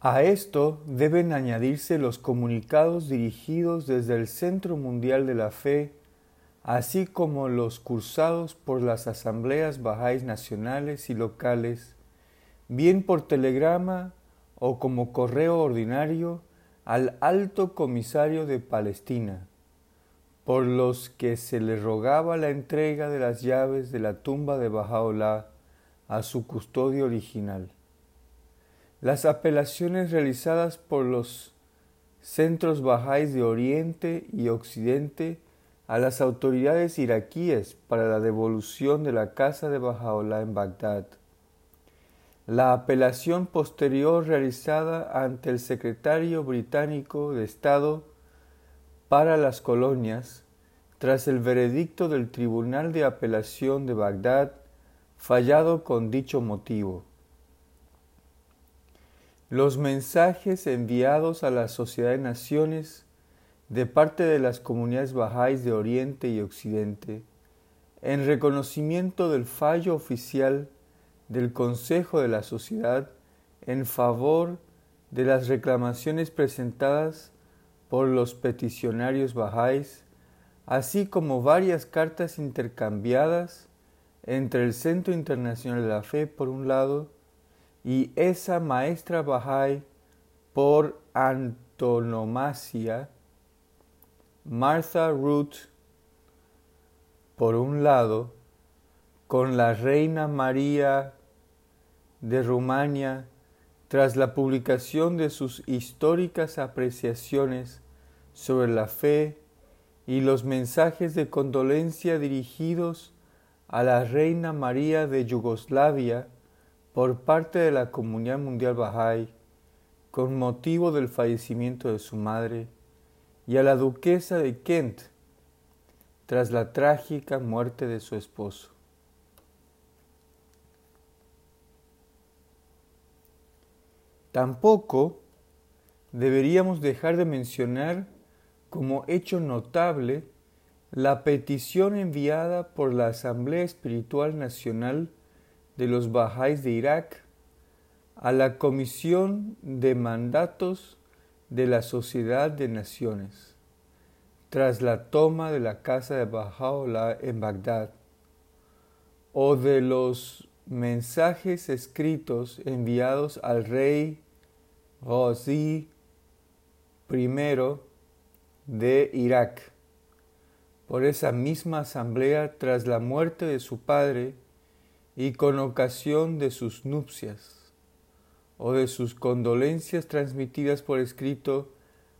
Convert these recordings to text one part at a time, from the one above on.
A esto deben añadirse los comunicados dirigidos desde el Centro Mundial de la Fe, así como los cursados por las asambleas bajáis nacionales y locales, bien por telegrama o como correo ordinario al alto comisario de Palestina, por los que se le rogaba la entrega de las llaves de la tumba de Bajaola a su custodio original. Las apelaciones realizadas por los centros bajáis de Oriente y Occidente a las autoridades iraquíes para la devolución de la casa de Bajaola en Bagdad la apelación posterior realizada ante el secretario británico de Estado para las colonias tras el veredicto del Tribunal de Apelación de Bagdad fallado con dicho motivo. Los mensajes enviados a la Sociedad de Naciones de parte de las comunidades bajáis de Oriente y Occidente en reconocimiento del fallo oficial del Consejo de la Sociedad en favor de las reclamaciones presentadas por los peticionarios bajáis, así como varias cartas intercambiadas entre el Centro Internacional de la Fe por un lado y esa maestra bahá'í por antonomasia, Martha Root por un lado, con la Reina María de Rumania tras la publicación de sus históricas apreciaciones sobre la fe y los mensajes de condolencia dirigidos a la Reina María de Yugoslavia por parte de la Comunidad Mundial Bahá'í con motivo del fallecimiento de su madre y a la duquesa de Kent tras la trágica muerte de su esposo. Tampoco deberíamos dejar de mencionar como hecho notable la petición enviada por la Asamblea Espiritual Nacional de los Bajáis de Irak a la Comisión de Mandatos de la Sociedad de Naciones tras la toma de la casa de Bahá'u'lláh en Bagdad o de los mensajes escritos enviados al rey Ghazi I de Irak por esa misma asamblea tras la muerte de su padre y con ocasión de sus nupcias o de sus condolencias transmitidas por escrito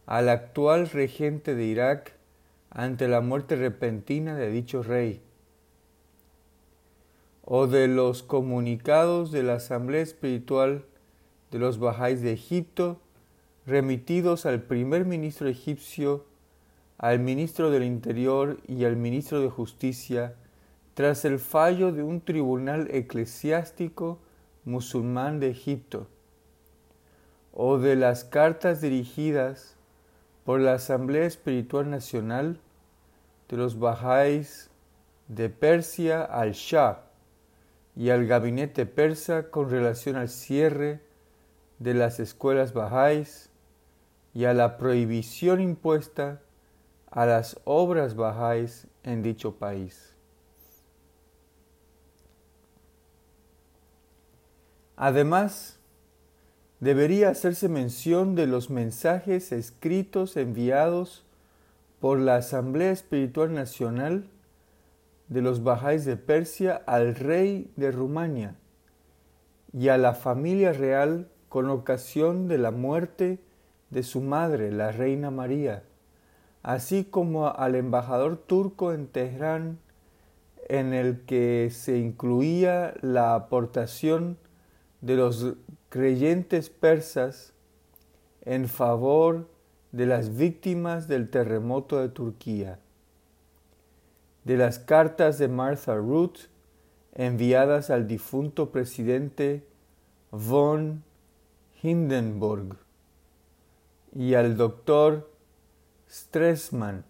al actual regente de Irak ante la muerte repentina de dicho rey o de los comunicados de la Asamblea Espiritual de los Bajáis de Egipto, remitidos al primer ministro egipcio, al ministro del Interior y al ministro de Justicia, tras el fallo de un tribunal eclesiástico musulmán de Egipto, o de las cartas dirigidas por la Asamblea Espiritual Nacional de los Bajáis de Persia al Shah, y al gabinete persa con relación al cierre de las escuelas bajáis y a la prohibición impuesta a las obras bajáis en dicho país. Además, debería hacerse mención de los mensajes escritos enviados por la Asamblea Espiritual Nacional de los Bajáis de Persia al rey de Rumania y a la familia real con ocasión de la muerte de su madre, la reina María, así como al embajador turco en Teherán, en el que se incluía la aportación de los creyentes persas en favor de las víctimas del terremoto de Turquía de las cartas de Martha Root enviadas al difunto presidente von Hindenburg y al doctor Stressmann,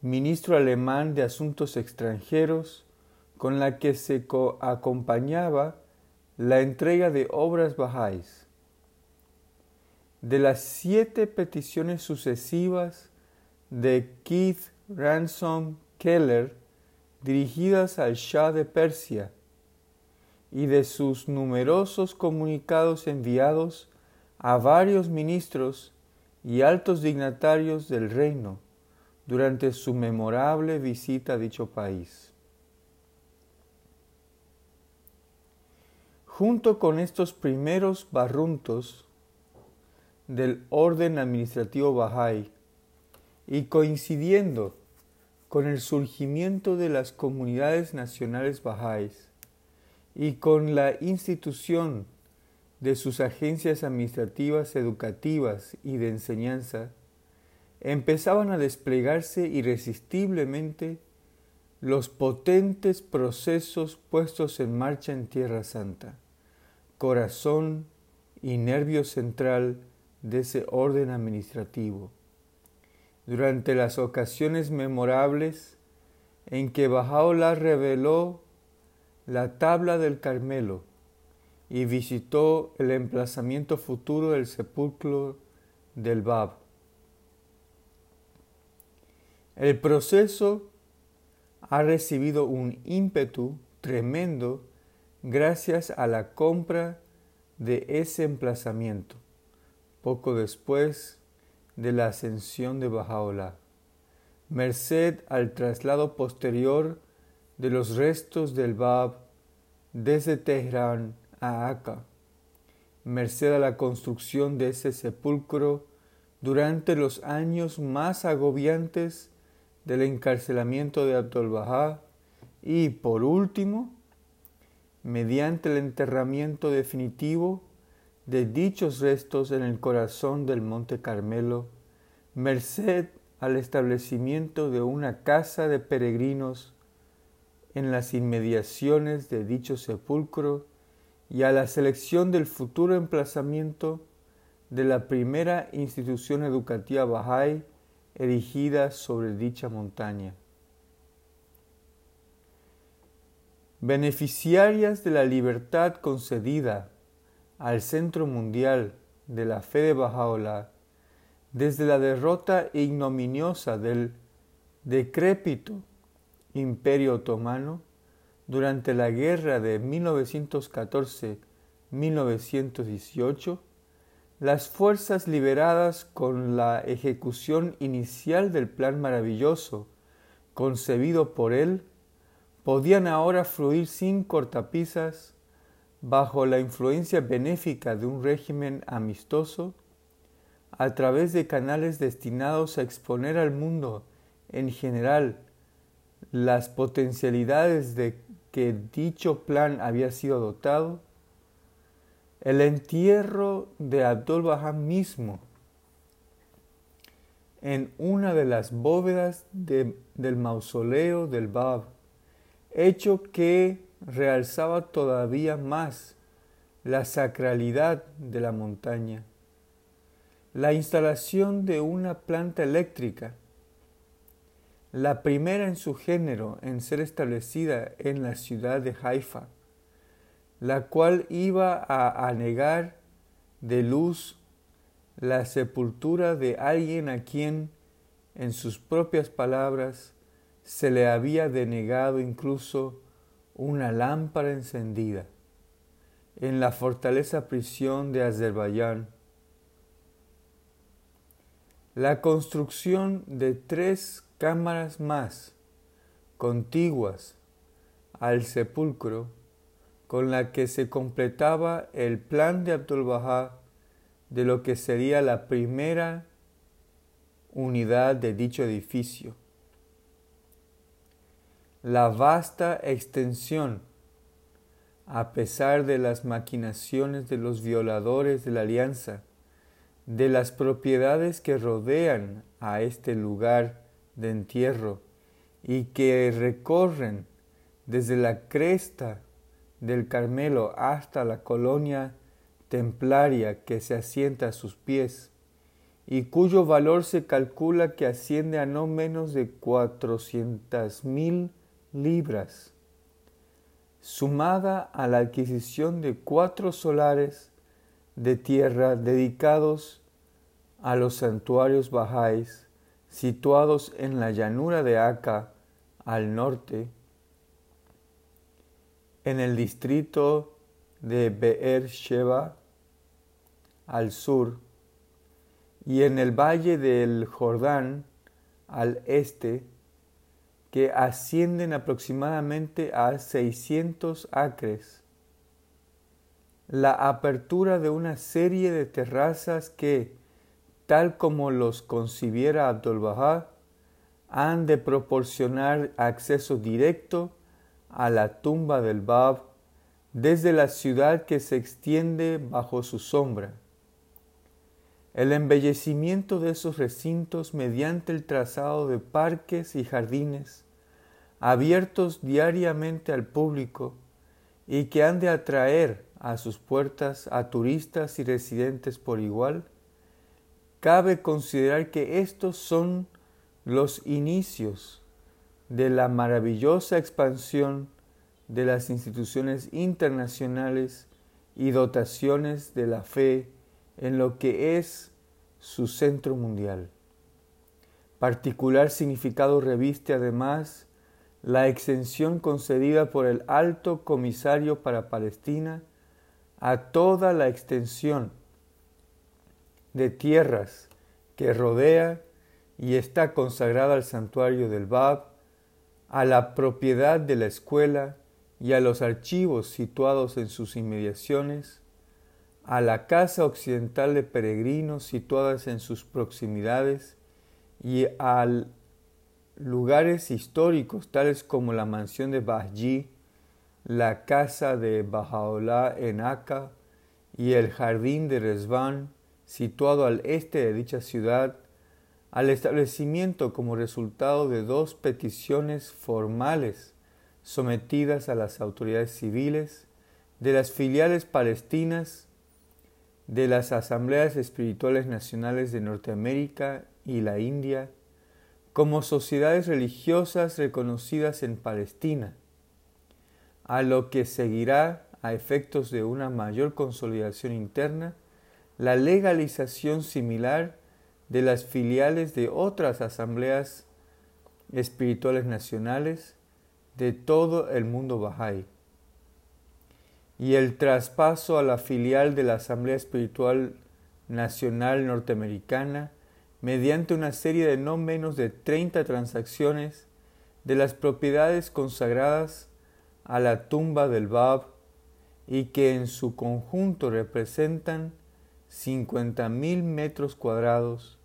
ministro alemán de Asuntos Extranjeros, con la que se acompañaba la entrega de obras bajáis. De las siete peticiones sucesivas de Keith Ransom Keller dirigidas al Shah de Persia y de sus numerosos comunicados enviados a varios ministros y altos dignatarios del reino durante su memorable visita a dicho país. Junto con estos primeros barruntos del orden administrativo Bahá'í y coincidiendo con el surgimiento de las comunidades nacionales Bahá'ís y con la institución de sus agencias administrativas, educativas y de enseñanza, empezaban a desplegarse irresistiblemente los potentes procesos puestos en marcha en Tierra Santa, corazón y nervio central de ese orden administrativo. Durante las ocasiones memorables en que Bajaola reveló la tabla del Carmelo, y visitó el emplazamiento futuro del sepulcro del Bab. El proceso ha recibido un ímpetu tremendo gracias a la compra de ese emplazamiento, poco después de la ascensión de Bajaola, merced al traslado posterior de los restos del Bab desde Teherán a merced a la construcción de ese sepulcro durante los años más agobiantes del encarcelamiento de Abdul Bahá y, por último, mediante el enterramiento definitivo de dichos restos en el corazón del Monte Carmelo, merced al establecimiento de una casa de peregrinos en las inmediaciones de dicho sepulcro y a la selección del futuro emplazamiento de la primera institución educativa Bahá'í erigida sobre dicha montaña. Beneficiarias de la libertad concedida al Centro Mundial de la Fe de Bahá'u'lláh desde la derrota ignominiosa del decrépito Imperio Otomano, durante la guerra de 1914-1918, las fuerzas liberadas con la ejecución inicial del plan maravilloso concebido por él, podían ahora fluir sin cortapisas bajo la influencia benéfica de un régimen amistoso a través de canales destinados a exponer al mundo en general las potencialidades de que dicho plan había sido dotado, el entierro de Abdul Bahá mismo en una de las bóvedas del mausoleo del Bab, hecho que realzaba todavía más la sacralidad de la montaña. La instalación de una planta eléctrica la primera en su género en ser establecida en la ciudad de Haifa, la cual iba a anegar de luz la sepultura de alguien a quien, en sus propias palabras, se le había denegado incluso una lámpara encendida en la fortaleza prisión de Azerbaiyán. La construcción de tres cámaras más contiguas al sepulcro con la que se completaba el plan de Abdul Bahá de lo que sería la primera unidad de dicho edificio. La vasta extensión, a pesar de las maquinaciones de los violadores de la alianza, de las propiedades que rodean a este lugar de entierro y que recorren desde la cresta del Carmelo hasta la colonia templaria que se asienta a sus pies y cuyo valor se calcula que asciende a no menos de cuatrocientas mil libras, sumada a la adquisición de cuatro solares de tierra dedicados a los santuarios bajáis situados en la llanura de Aka al norte, en el distrito de Beer Sheba al sur y en el valle del Jordán al este, que ascienden aproximadamente a 600 acres. La apertura de una serie de terrazas que, tal como los concibiera Abdul Bahá, han de proporcionar acceso directo a la tumba del Bab desde la ciudad que se extiende bajo su sombra. El embellecimiento de esos recintos mediante el trazado de parques y jardines abiertos diariamente al público y que han de atraer a sus puertas a turistas y residentes por igual, cabe considerar que estos son los inicios de la maravillosa expansión de las instituciones internacionales y dotaciones de la fe en lo que es su centro mundial. Particular significado reviste además la exención concedida por el Alto Comisario para Palestina a toda la extensión de tierras que rodea y está consagrada al santuario del Bab, a la propiedad de la escuela y a los archivos situados en sus inmediaciones, a la casa occidental de peregrinos situadas en sus proximidades y a lugares históricos tales como la mansión de Bahji, la casa de Bajaola en Aka y el jardín de Resvan situado al este de dicha ciudad, al establecimiento como resultado de dos peticiones formales sometidas a las autoridades civiles de las filiales palestinas de las asambleas espirituales nacionales de Norteamérica y la India como sociedades religiosas reconocidas en Palestina, a lo que seguirá a efectos de una mayor consolidación interna la legalización similar de las filiales de otras asambleas espirituales nacionales de todo el mundo Bahá'í y el traspaso a la filial de la Asamblea Espiritual Nacional Norteamericana mediante una serie de no menos de 30 transacciones de las propiedades consagradas a la tumba del Bab y que en su conjunto representan 50.000 metros cuadrados,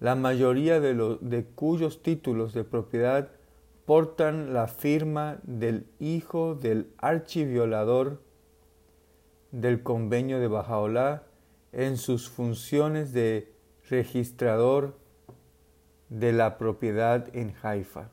la mayoría de, de cuyos títulos de propiedad portan la firma del hijo del archiviolador del convenio de Bajaolá en sus funciones de registrador de la propiedad en Haifa.